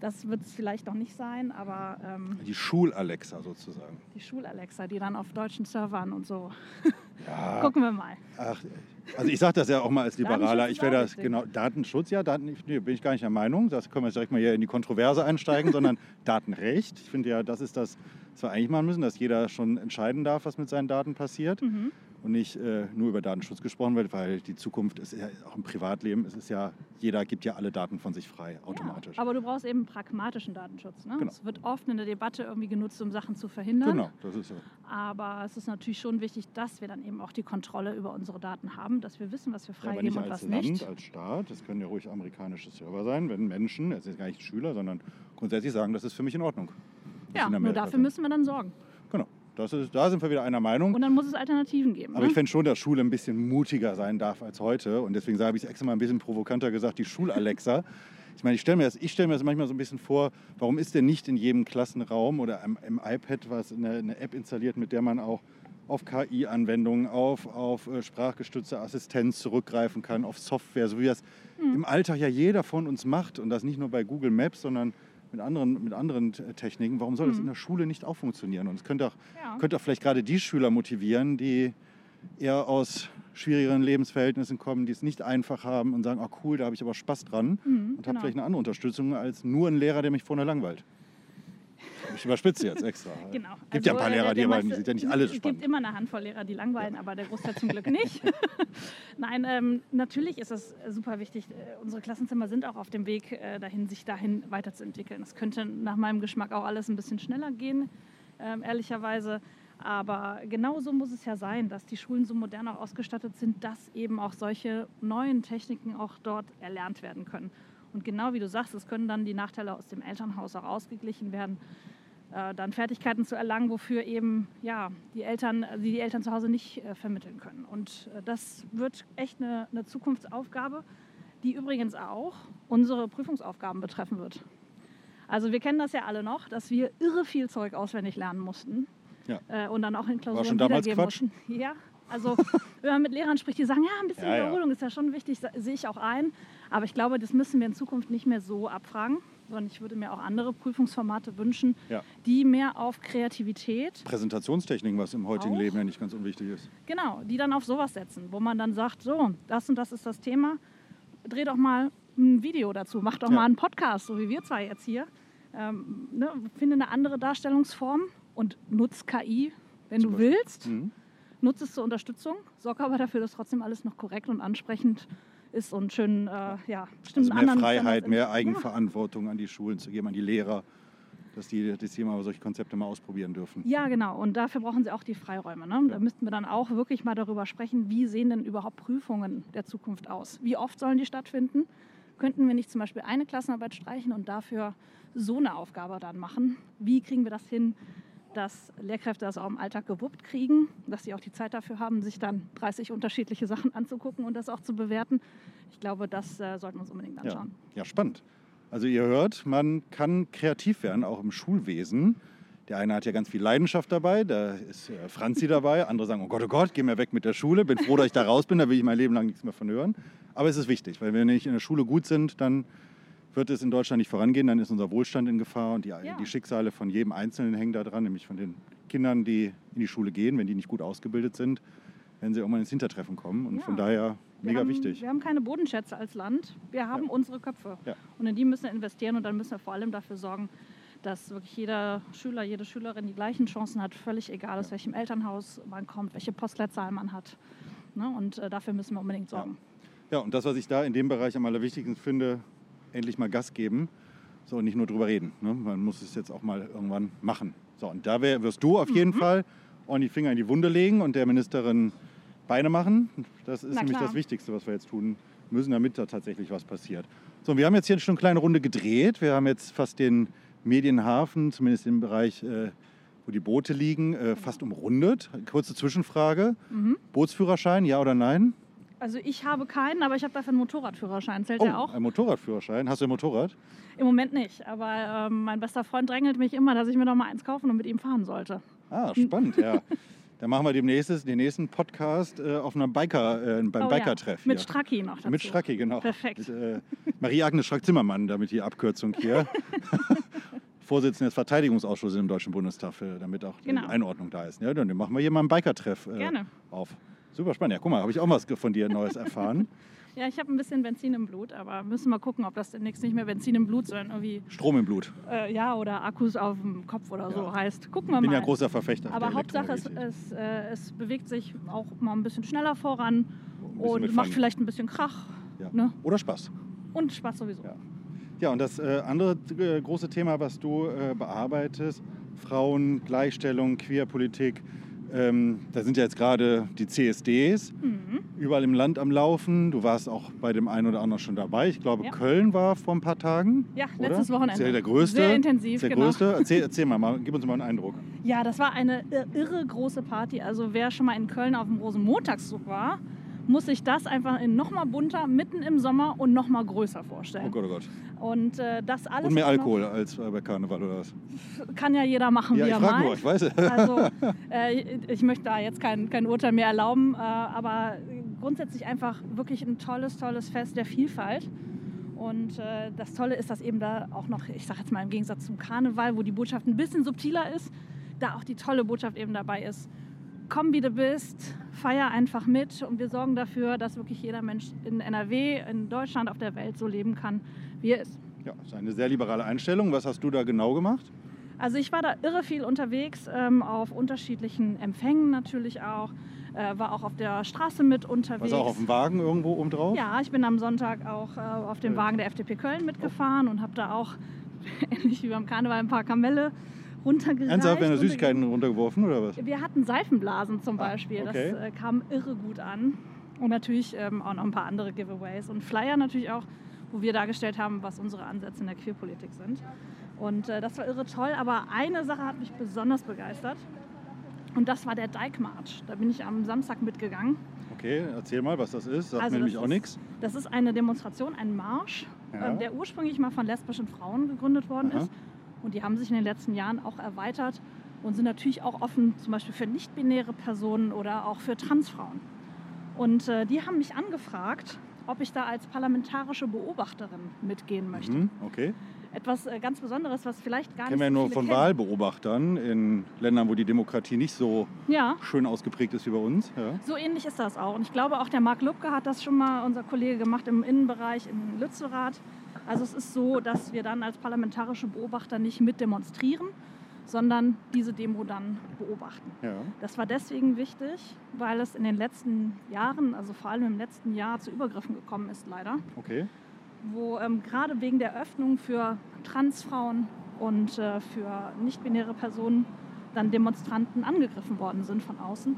Das wird es vielleicht noch nicht sein, aber ähm, Die Schul-Alexa sozusagen. die Schul-Alexa, die dann auf deutschen Servern und so. *laughs* Ja. *laughs* Gucken wir mal. Ach, also ich sage das ja auch mal als Liberaler. Ich auch das genau Datenschutz, ja, Daten, nee, bin ich gar nicht der Meinung. Das können wir jetzt direkt mal hier in die Kontroverse einsteigen, sondern *laughs* Datenrecht. Ich finde ja, das ist das, was wir eigentlich machen müssen, dass jeder schon entscheiden darf, was mit seinen Daten passiert Mhm. Und nicht äh, nur über Datenschutz gesprochen wird, weil die Zukunft ist ja auch im Privatleben. Es ist ja jeder gibt ja alle Daten von sich frei automatisch. Ja, aber du brauchst eben pragmatischen Datenschutz. Ne? Genau. Es wird oft in der Debatte irgendwie genutzt, um Sachen zu verhindern. genau, das ist so. Aber es ist natürlich schon wichtig, dass wir dann eben auch die Kontrolle über unsere Daten haben, dass wir wissen, was wir Ja, aber freigeben nicht und als was Land, nicht. als Staat. Das können ja ruhig amerikanische Server sein, wenn Menschen, es sind gar nicht Schüler, sondern grundsätzlich sagen, das ist für mich in Ordnung. Ja, nur dafür müssen wir dann sorgen. Das ist, da sind wir wieder einer Meinung. Und dann muss es Alternativen geben. Aber ne? ich fände schon, dass Schule ein bisschen mutiger sein darf als heute. Und deswegen habe ich es extra mal ein bisschen provokanter gesagt, die Schul-Alexa. Ich meine, ich stelle mir, das- ich stell mir das manchmal so ein bisschen vor, warum ist denn nicht in jedem Klassenraum oder im, im iPad was eine, eine App installiert, mit der man auch auf KI-Anwendungen, auf, auf äh, sprachgestützte Assistenz zurückgreifen kann, auf Software, so wie das Hm. im Alltag ja jeder von uns macht. Und das nicht nur bei Google Maps, sondern mit anderen, mit anderen Techniken. Warum soll das Hm. in der Schule nicht auch funktionieren? Und es könnte auch Ja. könnte auch vielleicht gerade die Schüler motivieren, die eher aus schwierigeren Lebensverhältnissen kommen, die es nicht einfach haben und sagen, oh cool, da habe ich aber Spaß dran Mhm, und habe genau. vielleicht eine andere Unterstützung als nur ein Lehrer, der mich vorne langweilt. Ich überspitze jetzt extra. *laughs* Genau. Gibt ja ein paar Also, Lehrer, die die sind ja nicht alle Es spannend. gibt immer eine Handvoll Lehrer, die langweilen, aber der Großteil zum Glück nicht. *laughs* Nein, ähm, natürlich ist es super wichtig. Äh, unsere Klassenzimmer sind auch auf dem Weg äh, dahin, sich dahin weiterzuentwickeln. Es könnte nach meinem Geschmack auch alles ein bisschen schneller gehen, ähm, ehrlicherweise. Aber genau so muss es ja sein, dass die Schulen so modern auch ausgestattet sind, dass eben auch solche neuen Techniken auch dort erlernt werden können. Und genau wie du sagst, es können dann die Nachteile aus dem Elternhaus auch ausgeglichen werden äh, dann Fertigkeiten zu erlangen, wofür eben ja, die, Eltern, also die die Eltern zu Hause nicht äh, vermitteln können. Und äh, das wird echt eine, eine Zukunftsaufgabe. die übrigens auch unsere Prüfungsaufgaben betreffen wird. Also wir kennen das ja alle noch, dass wir irre viel Zeug auswendig lernen mussten Ja. äh, und dann auch in Klausuren schon damals wiedergeben Quatsch? mussten. Ja, also *laughs* wenn man mit Lehrern spricht, die sagen, ja, ein bisschen Ja, ja. Wiederholung ist ja schon wichtig, se- sehe ich auch ein. Aber ich glaube, das müssen wir in Zukunft nicht mehr so abfragen, sondern ich würde mir auch andere Prüfungsformate wünschen, Ja. die mehr auf Kreativität Präsentationstechniken, was im heutigen Auch. Leben ja nicht ganz unwichtig ist. Genau, die dann auf sowas setzen, wo man dann sagt, so, das und das ist das Thema, dreh doch mal ein Video dazu, mach doch Ja. mal einen Podcast, so wie wir zwei jetzt hier. Ähm, ne, finde eine andere Darstellungsform und nutz KI, wenn Zum du Beispiel. willst. Mhm. Nutz es zur Unterstützung, sorg aber dafür, dass trotzdem alles noch korrekt und ansprechend ist und schön, äh, ja, Also bestimmten mehr anderen Freiheit, mehr Eigenverantwortung an die Schulen zu geben, an die Lehrer, dass die, dass die mal solche Konzepte mal ausprobieren dürfen. Ja, genau. Und dafür brauchen sie auch die Freiräume. Ne? Da Ja. müssten wir dann auch wirklich mal darüber sprechen, wie sehen denn überhaupt Prüfungen der Zukunft aus? Wie oft sollen die stattfinden? Könnten wir nicht zum Beispiel eine Klassenarbeit streichen und dafür so eine Aufgabe dann machen? Wie kriegen wir das hin, dass Lehrkräfte das auch im Alltag gewuppt kriegen, dass sie auch die Zeit dafür haben, sich dann 30 unterschiedliche Sachen anzugucken und das auch zu bewerten? Ich glaube, das äh, sollten wir uns unbedingt Ja. anschauen. ja, spannend. Also ihr hört, man kann kreativ werden, auch im Schulwesen. Der eine hat ja ganz viel Leidenschaft dabei, da ist äh, Franzi *laughs* dabei. Andere sagen, oh Gott, oh Gott, geh mir weg mit der Schule. Bin froh, dass ich da raus bin, da will ich mein Leben lang nichts mehr von hören. Aber es ist wichtig, weil wenn wir nicht in der Schule gut sind, dann wird es in Deutschland nicht vorangehen, dann ist unser Wohlstand in Gefahr und die, Ja. die Schicksale von jedem Einzelnen hängen da dran, nämlich von den Kindern, die in die Schule gehen, wenn die nicht gut ausgebildet sind, werden sie irgendwann ins Hintertreffen kommen. Und Ja. von daher Wir mega haben, wichtig. Wir haben keine Bodenschätze als Land. Wir haben Ja. unsere Köpfe. Und in die müssen wir investieren und dann müssen wir vor allem dafür sorgen, dass wirklich jeder Schüler, jede Schülerin die gleichen Chancen hat, völlig egal aus welchem Elternhaus man kommt, welche Postleitzahl man hat. Ne? Und äh, dafür müssen wir unbedingt sorgen. Ja, und das, was ich da in dem Bereich am allerwichtigsten finde, endlich mal Gas geben. So, und nicht nur drüber reden. Ne? Man muss es jetzt auch mal irgendwann machen. So, und da wär, wirst du auf jeden Mhm. Fall ordentlich die Finger in die Wunde legen und der Ministerin Beine machen. Das ist nämlich das Wichtigste, was wir jetzt tun müssen, damit da tatsächlich was passiert. So, und wir haben jetzt hier schon eine kleine Runde gedreht. Wir haben jetzt fast den Medienhafen, zumindest im Bereich, äh, wo die Boote liegen, äh, fast umrundet. Kurze Zwischenfrage. Mhm. Bootsführerschein, ja oder nein? Also ich habe keinen, aber ich habe dafür einen Motorradführerschein. Zählt Oh, der auch? ein Motorradführerschein. Hast du ein Motorrad? Im Moment nicht. Aber ähm, mein bester Freund drängelt mich immer, dass ich mir noch mal eins kaufen und mit ihm fahren sollte. Ah, spannend, ja. Dann machen wir demnächst den nächsten Podcast äh, auf einer Biker, äh, beim Oh ja, Biker-Treff. Mit hier. Stracki noch dazu. Mit Stracki, genau. Perfekt. Mit, äh, Marie-Agnes Strack-Zimmermann, damit die Abkürzung hier. *laughs* Vorsitzende des Verteidigungsausschusses im Deutschen Bundestag, für, damit auch Genau. die Einordnung da ist. Ja, dann machen wir hier mal einen Biker-Treff äh, Gerne. auf. Super spannend. Ja, guck mal, habe ich auch was von dir Neues erfahren. *laughs* Ja, ich habe ein bisschen Benzin im Blut, aber müssen wir gucken, ob das demnächst nicht mehr Benzin im Blut, sondern irgendwie, Strom im Blut. äh, ja, oder Akkus auf dem Kopf oder so Ja. heißt. Gucken wir Ich bin mal. ja großer Verfechter. aber Hauptsache, es, es, äh, es bewegt sich auch mal ein bisschen schneller voran bisschen und macht vielleicht ein bisschen Krach ja. ne? Oder Spaß. und Spaß sowieso. Ja. Ja, und das äh, andere äh, große Thema, was du äh, bearbeitest, Frauen, Gleichstellung, Queerpolitik, ähm, da sind ja jetzt gerade die CSDs Mhm. überall im Land am Laufen. Du warst auch bei dem einen oder anderen schon dabei. Ich glaube, Ja. Köln war vor ein paar Tagen. Ja, oder? letztes Wochenende. Ja der größte. Sehr intensiv, der genau. größte. Erzähl, erzähl mal, mal, gib uns mal einen Eindruck. Ja, das war eine ir- irre große Party. Also wer schon mal in Köln auf dem Rosenmontagszug war, muss sich das einfach in noch mal bunter, mitten im Sommer und noch mal größer vorstellen. Oh Gott, oh Gott. Und äh, das alles Und mehr auch noch- Alkohol als äh, bei Karneval oder was? kann ja jeder machen, Ja, wie ich er meint. nur, ich weiß. *laughs* Also äh, ich möchte da jetzt kein, kein Urteil mehr erlauben, äh, aber grundsätzlich einfach wirklich ein tolles, tolles Fest der Vielfalt. Und äh, das Tolle ist, dass eben da auch noch, ich sage jetzt mal im Gegensatz zum Karneval, wo die Botschaft ein bisschen subtiler ist, da auch die tolle Botschaft eben dabei ist. Komm, wie du bist, feier einfach mit und wir sorgen dafür, dass wirklich jeder Mensch in NRW, in Deutschland, auf der Welt so leben kann, wie er ist. Ja, das ist eine sehr liberale Einstellung. Was hast du da genau gemacht? Also ich war da irre viel unterwegs, ähm, auf unterschiedlichen Empfängen natürlich auch, äh, war auch auf der Straße mit unterwegs. Warst auch auf dem Wagen irgendwo oben drauf? ja, ich bin am Sonntag auch äh, auf dem. Wagen der FDP Köln mitgefahren und habe da auch, *laughs* ähnlich wie beim Karneval, ein paar Kamelle runtergereicht. Ernsthaft, werden Süßigkeiten runtergeworfen oder was? Wir hatten Seifenblasen zum Ah, Beispiel, okay. das äh, kam irre gut an. Und natürlich ähm, auch noch ein paar andere Giveaways und Flyer natürlich auch, wo wir dargestellt haben, was unsere Ansätze in der Queerpolitik sind. Und äh, das war irre toll, aber eine Sache hat mich besonders begeistert. Und das war der Dike March. Da bin ich am Samstag mitgegangen. Okay, erzähl mal, was das ist. Sagt Also mir das nämlich auch ist- nichts. Das ist eine Demonstration, ein Marsch, Ja. ähm, der ursprünglich mal von lesbischen Frauen gegründet worden Aha. ist. Und die haben sich in den letzten Jahren auch erweitert und sind natürlich auch offen, zum Beispiel für nicht-binäre Personen oder auch für Transfrauen. Und äh, die haben mich angefragt, ob ich da als parlamentarische Beobachterin mitgehen möchte. Mhm, okay. Etwas äh, ganz Besonderes, was vielleicht gar Kennen wir nicht so nur viele von kennen. Wahlbeobachtern in Ländern, wo die Demokratie nicht so Ja, schön ausgeprägt ist wie bei uns. Ja. so ähnlich ist das auch. Und ich glaube, auch der Marc Lubke hat das schon mal, unser Kollege, gemacht im Innenbereich in Lützerath. Also es ist so, dass wir dann als parlamentarische Beobachter nicht mit demonstrieren, sondern diese Demo dann beobachten. Ja. Das war deswegen wichtig, weil es in den letzten Jahren, also vor allem im letzten Jahr, zu Übergriffen gekommen ist, leider. Okay. Wo ähm, gerade wegen der Öffnung für Transfrauen und äh, für nicht-binäre Personen dann Demonstranten angegriffen worden sind von außen.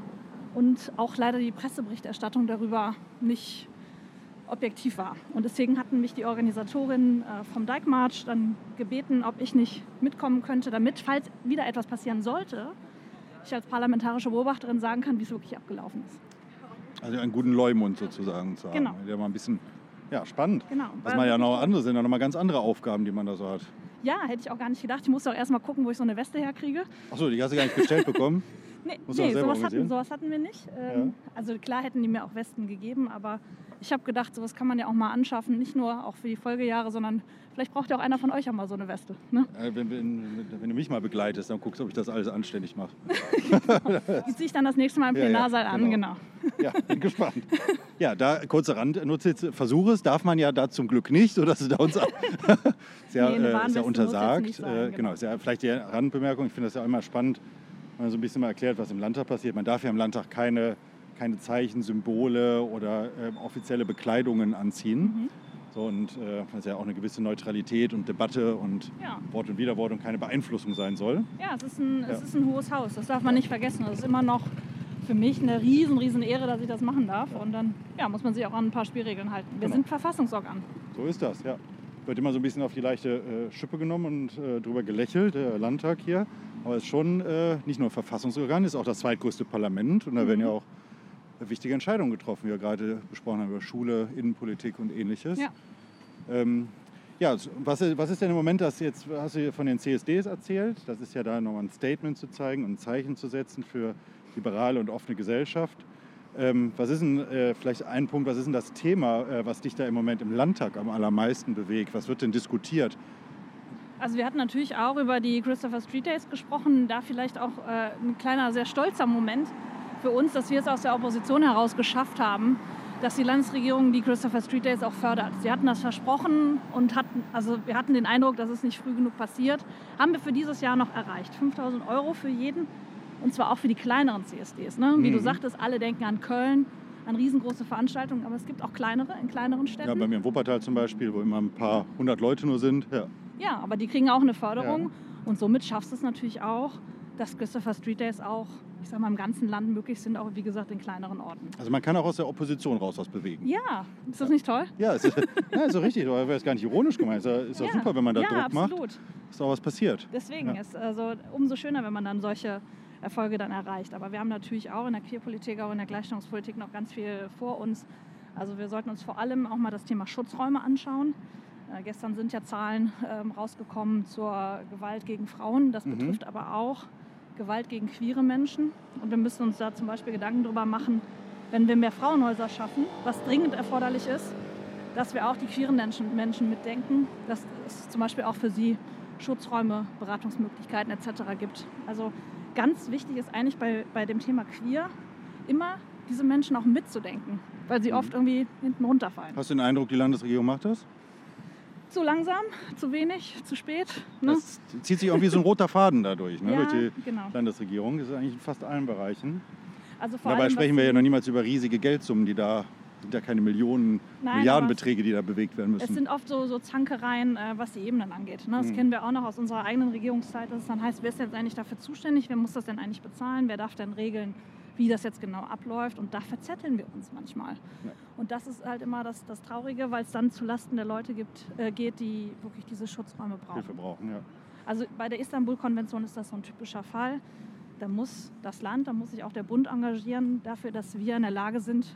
Und auch leider die Presseberichterstattung darüber nicht objektiv war. Und deswegen hatten mich die Organisatorinnen äh, vom Dyke March dann gebeten, ob ich nicht mitkommen könnte, damit, falls wieder etwas passieren sollte, ich als parlamentarische Beobachterin sagen kann, wie es wirklich abgelaufen ist. Also einen guten Leumund sozusagen zu haben. Genau. Der mal ein bisschen, ja, spannend. Genau. Was man ja noch andere sind, ja noch mal ganz andere Aufgaben, die man da so hat. Ja, hätte ich auch gar nicht gedacht. Ich musste auch erst mal gucken, wo ich so eine Weste herkriege. Achso, die hast du gar nicht gestellt bekommen. *laughs* Nee, nee sowas, hatten, sowas hatten wir nicht. Ähm, Also klar hätten die mir auch Westen gegeben, aber ich habe gedacht, sowas kann man ja auch mal anschaffen. Nicht nur auch für die Folgejahre, sondern vielleicht braucht ja auch einer von euch auch mal so eine Weste. Ne? Äh, wenn, wenn, wenn du mich mal begleitest, dann guckst du, ob ich das alles anständig mache. *laughs* Die ziehe ich dann das nächste Mal im Ja, ja, Plenarsaal an, genau. genau. Ja, bin gespannt. Ja, da kurze Randnotiz. Versuch es, darf man ja da zum Glück nicht, sodass es da uns ja, *laughs* Nee, äh, ja jetzt untersagt. sein, äh, genau. genau, ja vielleicht die Randbemerkung. Ich finde das ja immer spannend, man so ein bisschen mal erklärt, was im Landtag passiert. Man darf ja im Landtag keine, keine Zeichen, Symbole oder äh, offizielle Bekleidungen anziehen. Mhm. So, und äh, das ist ja auch eine gewisse Neutralität und Debatte und Ja. Wort und Widerwort und keine Beeinflussung sein soll. Ja, es ist, ein, es Ja. ist ein hohes Haus, das darf man nicht vergessen. Es ist immer noch für mich eine riesen, riesen Ehre, dass ich das machen darf. Und dann ja, muss man sich auch an ein paar Spielregeln halten. Wir Genau. sind Verfassungsorgan. So ist das, ja. Wird immer so ein bisschen auf die leichte äh, Schippe genommen und äh, drüber gelächelt, der Landtag hier. Aber es ist schon äh, nicht nur Verfassungsorgan, ist auch das zweitgrößte Parlament. Und da werden ja auch wichtige Entscheidungen getroffen, wie wir gerade besprochen haben, über Schule, Innenpolitik und ähnliches. Ja. Ähm, ja, was, ist- was ist denn im Moment das jetzt, hast du von den CSDs erzählt? Das ist ja da nochmal ein Statement zu zeigen und ein Zeichen zu setzen für liberale und offene Gesellschaft. Ähm, was ist denn, äh, vielleicht ein Punkt, was ist denn das Thema, äh, was dich da im Moment im Landtag am allermeisten bewegt? Was wird denn diskutiert? Also wir hatten natürlich auch über die Christopher Street Days gesprochen. Da vielleicht auch äh, ein kleiner, sehr stolzer Moment für uns, dass wir es aus der Opposition heraus geschafft haben, dass die Landesregierung die Christopher Street Days auch fördert. Sie hatten das versprochen und hatten, also wir hatten den Eindruck, dass es nicht früh genug passiert. Haben wir für dieses Jahr noch erreicht. 5000 Euro für jeden und zwar auch für die kleineren CSDs. Ne? Wie du Mhm. sagtest, alle denken an Köln, an riesengroße Veranstaltungen, aber es gibt auch kleinere in kleineren Städten. Ja, bei mir in Wuppertal zum Beispiel, wo immer ein paar hundert Leute nur sind. Ja. Ja, aber die kriegen auch eine Förderung. Ja. Und somit schaffst du es natürlich auch, dass Christopher Street Days auch, ich sag mal, im ganzen Land möglich sind, auch wie gesagt in kleineren Orten. Also man kann auch aus der Opposition raus was bewegen. Ja, ist das nicht toll? Ja, ist, *laughs* ja, ist doch richtig, aber wäre es gar nicht ironisch gemeint. Ist, ja- ist doch ja. super, wenn man da ja, Druck macht, absolut. ist auch was passiert. Deswegen Ja. ist also umso schöner, wenn man dann solche Erfolge dann erreicht. Aber wir haben natürlich auch in der Queerpolitik, auch in der Gleichstellungspolitik noch ganz viel vor uns. Also wir sollten uns vor allem auch mal das Thema Schutzräume anschauen. Äh, gestern sind ja Zahlen ähm, rausgekommen zur Gewalt gegen Frauen. Das Mhm. betrifft aber auch Gewalt gegen queere Menschen. Und wir müssen uns da zum Beispiel Gedanken darüber machen, wenn wir mehr Frauenhäuser schaffen, was dringend erforderlich ist, dass wir auch die queeren Menschen, Menschen mitdenken, dass es zum Beispiel auch für sie Schutzräume, Beratungsmöglichkeiten etc. gibt. Also ganz wichtig ist eigentlich bei, bei dem Thema queer immer diese Menschen auch mitzudenken, weil sie Mhm. oft irgendwie hinten runterfallen. Hast du den Eindruck, die Landesregierung macht das? Zu langsam, zu wenig, zu spät. Ne? Das zieht sich irgendwie so ein roter Faden dadurch, ne? *laughs* Ja, durch die genau. Landesregierung. Das ist eigentlich in fast allen Bereichen. Also Dabei allem, sprechen wir ja noch niemals über riesige Geldsummen, die da sind ja keine Millionen, Nein, Milliardenbeträge, die da bewegt werden Es müssen. sind oft so, so Zankereien, äh, was die Ebenen angeht. Ne? Das Mhm. kennen wir auch noch aus unserer eigenen Regierungszeit, dass es dann heißt, wer ist jetzt eigentlich dafür zuständig, wer muss das denn eigentlich bezahlen, wer darf denn regeln, wie das jetzt genau abläuft. Und da verzetteln wir uns manchmal. Ja. Und das ist halt immer das, das Traurige, weil es dann zulasten der Leute gibt, äh, geht, die wirklich diese Schutzräume brauchen. Hilfe brauchen, ja. Also bei der Istanbul-Konvention ist das so ein typischer Fall. Da muss das Land, da muss sich auch der Bund engagieren dafür, dass wir in der Lage sind,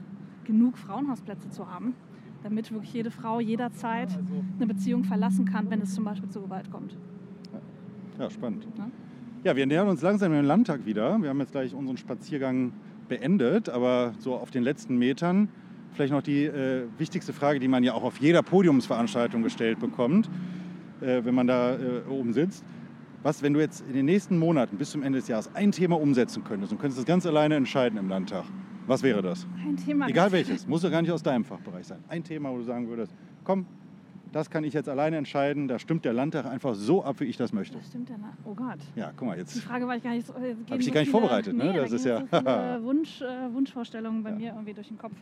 genug Frauenhausplätze zu haben, damit wirklich jede Frau jederzeit eine Beziehung verlassen kann, wenn es zum Beispiel zu Gewalt kommt. Ja, spannend. Ja. Ja, wir nähern uns langsam im Landtag wieder. Wir haben jetzt gleich unseren Spaziergang beendet, aber so auf den letzten Metern vielleicht noch die äh, wichtigste Frage, die man ja auch auf jeder Podiumsveranstaltung gestellt bekommt, äh, wenn man da äh, oben sitzt. Was, wenn du jetzt in den nächsten Monaten bis zum Ende des Jahres ein Thema umsetzen könntest und könntest das ganz alleine entscheiden im Landtag, was wäre das? Ein Thema. Egal welches, muss ja gar nicht aus deinem Fachbereich sein. Ein Thema, wo du sagen würdest, komm, das kann ich jetzt alleine entscheiden, da stimmt der Landtag einfach so ab, wie ich das möchte. Das stimmt ja. na- Oh Gott. Ja, guck mal, Die jetzt Frage war ich gar nicht so. Habe ich dich gar nicht vorbereitet, ne? Nee, Das da ist ja- So viele *laughs* Wunsch, äh, Wunschvorstellungen bei mir irgendwie durch den Kopf.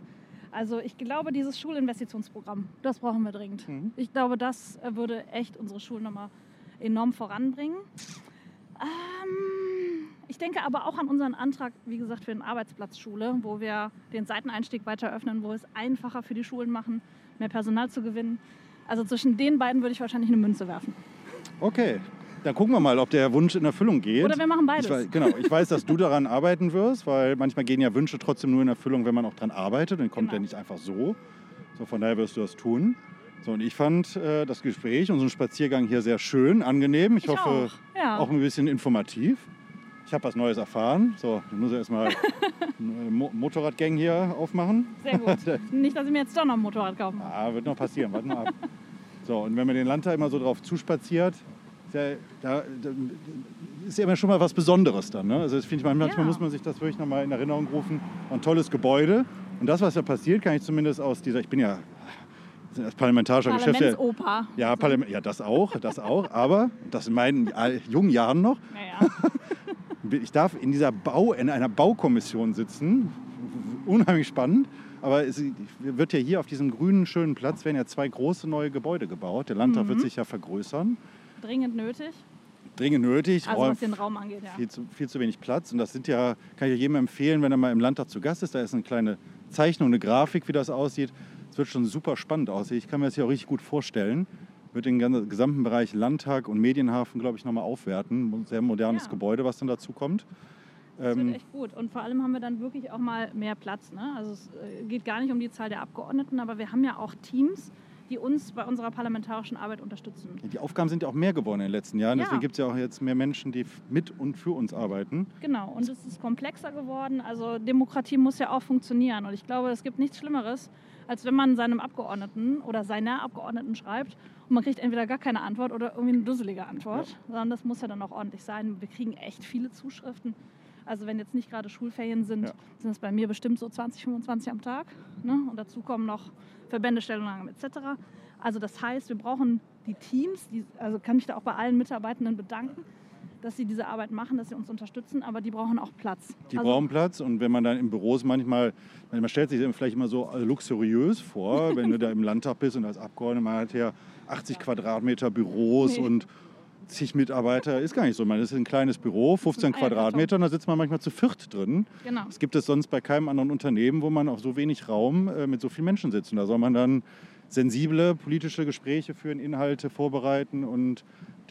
Also ich glaube, dieses Schulinvestitionsprogramm, das brauchen wir dringend. Mhm. Ich glaube, das äh, würde echt unsere Schulen nochmal enorm voranbringen. Ähm, ich denke aber auch an unseren Antrag, wie gesagt, für eine Arbeitsplatzschule, wo wir den Seiteneinstieg weiter öffnen, wo wir es einfacher für die Schulen machen, mehr Personal zu gewinnen. Also zwischen den beiden würde ich wahrscheinlich eine Münze werfen. Okay, dann gucken wir mal, ob der Wunsch in Erfüllung geht. Oder wir machen beides. Ich weiß, genau, ich weiß, dass du daran arbeiten wirst, weil manchmal gehen ja Wünsche trotzdem nur in Erfüllung, wenn man auch dran arbeitet. Dann kommt Genau. ja nicht einfach so. So, von daher wirst du das tun. So, und ich fand äh, das Gespräch, unseren Spaziergang hier sehr schön, angenehm. Ich, Ich hoffe, auch, ja. auch ein bisschen informativ. Ich habe was Neues erfahren. So, ich muss erstmal *laughs* eine Mo Motorradgang hier aufmachen. Sehr gut. *laughs* Nicht, dass ich mir jetzt doch noch ein Motorrad kaufen muss. Ah, wird noch passieren, warte mal ab. So, und wenn man den Landtag immer so drauf zuspaziert, ist ja, da, da ist ja immer schon mal was Besonderes dann. Ne? Also das finde ich, manchmal Ja. muss man sich das wirklich nochmal in Erinnerung rufen. Ein tolles Gebäude. Und das, was da passiert, kann ich zumindest aus dieser, ich bin ja als parlamentarischer Geschäftsführer. Ja, Parlament, ja, das auch, das auch. Aber das in meinen jungen Jahren noch. Naja. *laughs* Ich darf in dieser Bau, in einer Baukommission sitzen. Unheimlich spannend. Aber es wird ja hier auf diesem grünen, schönen Platz werden ja zwei große neue Gebäude gebaut. Der Landtag Mhm. wird sich ja vergrößern. Dringend nötig. Dringend nötig. Also was den Raum angeht, ja. viel, zu, viel zu wenig Platz. Und das sind ja, kann ich ja jedem empfehlen, wenn er mal im Landtag zu Gast ist. Da ist eine kleine Zeichnung, eine Grafik, wie das aussieht. Es wird schon super spannend aussehen. Ich kann mir das hier auch richtig gut vorstellen. Wird den gesamten Bereich Landtag und Medienhafen, glaube ich, nochmal aufwerten. Ein Sehr modernes Ja. Gebäude, was dann dazu kommt. Das Ähm, wird echt gut. Und vor allem haben wir dann wirklich auch mal mehr Platz. Ne? Also es äh, geht gar nicht um die Zahl der Abgeordneten, aber wir haben ja auch Teams, die uns bei unserer parlamentarischen Arbeit unterstützen. Die Aufgaben sind ja auch mehr geworden in den letzten Jahren. Ja. Deswegen gibt es ja auch jetzt mehr Menschen, die mit und für uns arbeiten. Genau, und es ist komplexer geworden. Also Demokratie muss ja auch funktionieren. Und ich glaube, es gibt nichts Schlimmeres, als wenn man seinem Abgeordneten oder seiner Abgeordneten schreibt und man kriegt entweder gar keine Antwort oder irgendwie eine dusselige Antwort. Sondern das muss ja dann auch ordentlich sein. Wir kriegen echt viele Zuschriften. Also wenn jetzt nicht gerade Schulferien sind, Ja. sind es bei mir bestimmt so 20, 25 am Tag. Ne? Und dazu kommen noch Verbände, Stellungnahmen etc. Also das heißt, wir brauchen die Teams, die, also kann mich da auch bei allen Mitarbeitenden bedanken, dass sie diese Arbeit machen, dass sie uns unterstützen, aber die brauchen auch Platz. Die also, brauchen Platz und wenn man dann in Büros manchmal, man stellt sich vielleicht immer so luxuriös vor, wenn du da im Landtag bist und als Abgeordneter, man hat ja 80 Quadratmeter Büros Nee. und zig Mitarbeiter, ist gar nicht so. Man ist ein kleines Büro, 15 ein Eierkarton. Quadratmeter und da sitzt man manchmal zu viert drin. Genau. Das gibt es sonst bei keinem anderen Unternehmen, wo man auf so wenig Raum äh, mit so vielen Menschen sitzt. Und da soll man dann sensible politische Gespräche führen, Inhalte vorbereiten und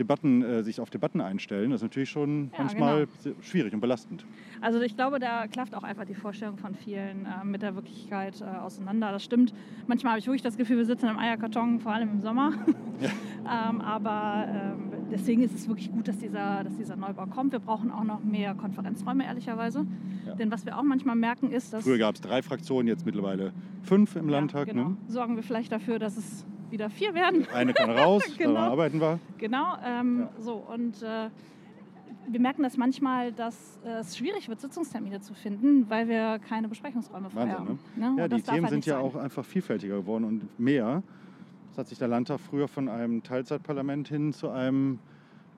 Debatten, äh, sich auf Debatten einstellen. Das ist natürlich schon Ja, manchmal genau. schwierig und belastend. Also ich glaube, da klafft auch einfach die Vorstellung von vielen äh, mit der Wirklichkeit äh, auseinander. Das stimmt. Manchmal habe ich wirklich das Gefühl, wir sitzen im Eierkarton, vor allem im Sommer. *laughs* ähm, aber ähm, deswegen ist es wirklich gut, dass dieser, dass dieser Neubau kommt. Wir brauchen auch noch mehr Konferenzräume, ehrlicherweise. Ja. Denn was wir auch manchmal merken, ist, dass Früher gab es drei Fraktionen, jetzt mittlerweile fünf im ja, Landtag. genau, Ne? sorgen wir vielleicht dafür, dass es wieder vier werden. Eine kann raus, *laughs* Genau. daran arbeiten wir. Genau, ähm, Ja. so und äh, wir merken das manchmal, dass äh, es schwierig wird, Sitzungstermine zu finden, weil wir keine Besprechungsräume frei Wahnsinn, haben. ne? Ne? Ja, Und die Themen halt sind ja sein. auch einfach vielfältiger geworden und mehr. Das hat sich der Landtag früher von einem Teilzeitparlament hin zu einem,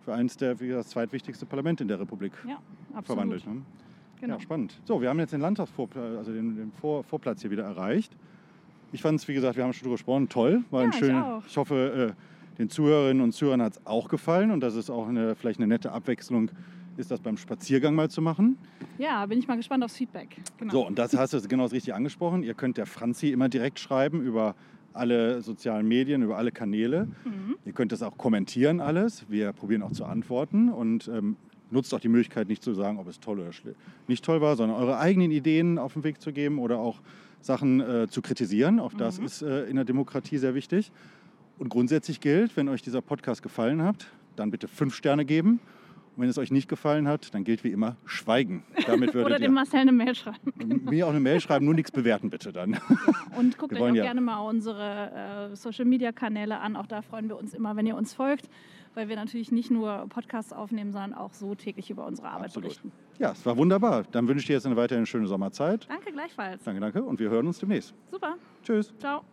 für eins der, wie gesagt, zweitwichtigste Parlamente in der Republik Ja, absolut. verwandelt. Ne? Genau. Ja, spannend. So, wir haben jetzt den Landtagsvorplatz, also den, den Vor Vorplatz hier wieder erreicht. Ich fand es, wie gesagt, wir haben schon drüber gesprochen, toll. War Ja, ein ich schön, auch. ich hoffe, äh, den Zuhörerinnen und Zuhörern hat es auch gefallen und dass es auch eine, vielleicht eine nette Abwechslung ist, das beim Spaziergang mal zu machen. Ja, bin ich mal gespannt aufs Feedback. Genau. So, und das hast du genau richtig angesprochen. Ihr könnt der Franzi immer direkt schreiben über alle sozialen Medien, über alle Kanäle. Mhm. Ihr könnt das auch kommentieren alles. Wir probieren auch zu antworten. Und ähm, nutzt auch die Möglichkeit, nicht zu sagen, ob es toll oder nicht toll war, sondern eure eigenen Ideen auf den Weg zu geben oder auch Sachen äh, zu kritisieren. Auch das ist äh, in der Demokratie sehr wichtig. Und grundsätzlich gilt, wenn euch dieser Podcast gefallen hat, dann bitte fünf Sterne geben. Und wenn es euch nicht gefallen hat, dann gilt wie immer Schweigen. Damit *laughs* Oder dem Marcel eine Mail schreiben. *laughs* mir auch eine Mail schreiben, nur nichts bewerten bitte dann. Und *laughs* guckt Wir euch auch ja- gerne mal unsere äh, Social-Media-Kanäle an. Auch da freuen wir uns immer, wenn ihr uns folgt, weil wir natürlich nicht nur Podcasts aufnehmen, sondern auch so täglich über unsere Arbeit Absolut. berichten. Ja, es war wunderbar. Dann wünsche ich dir jetzt eine weiterhin schöne Sommerzeit. Danke gleichfalls. Danke, danke und wir hören uns demnächst. Super. Tschüss. Ciao.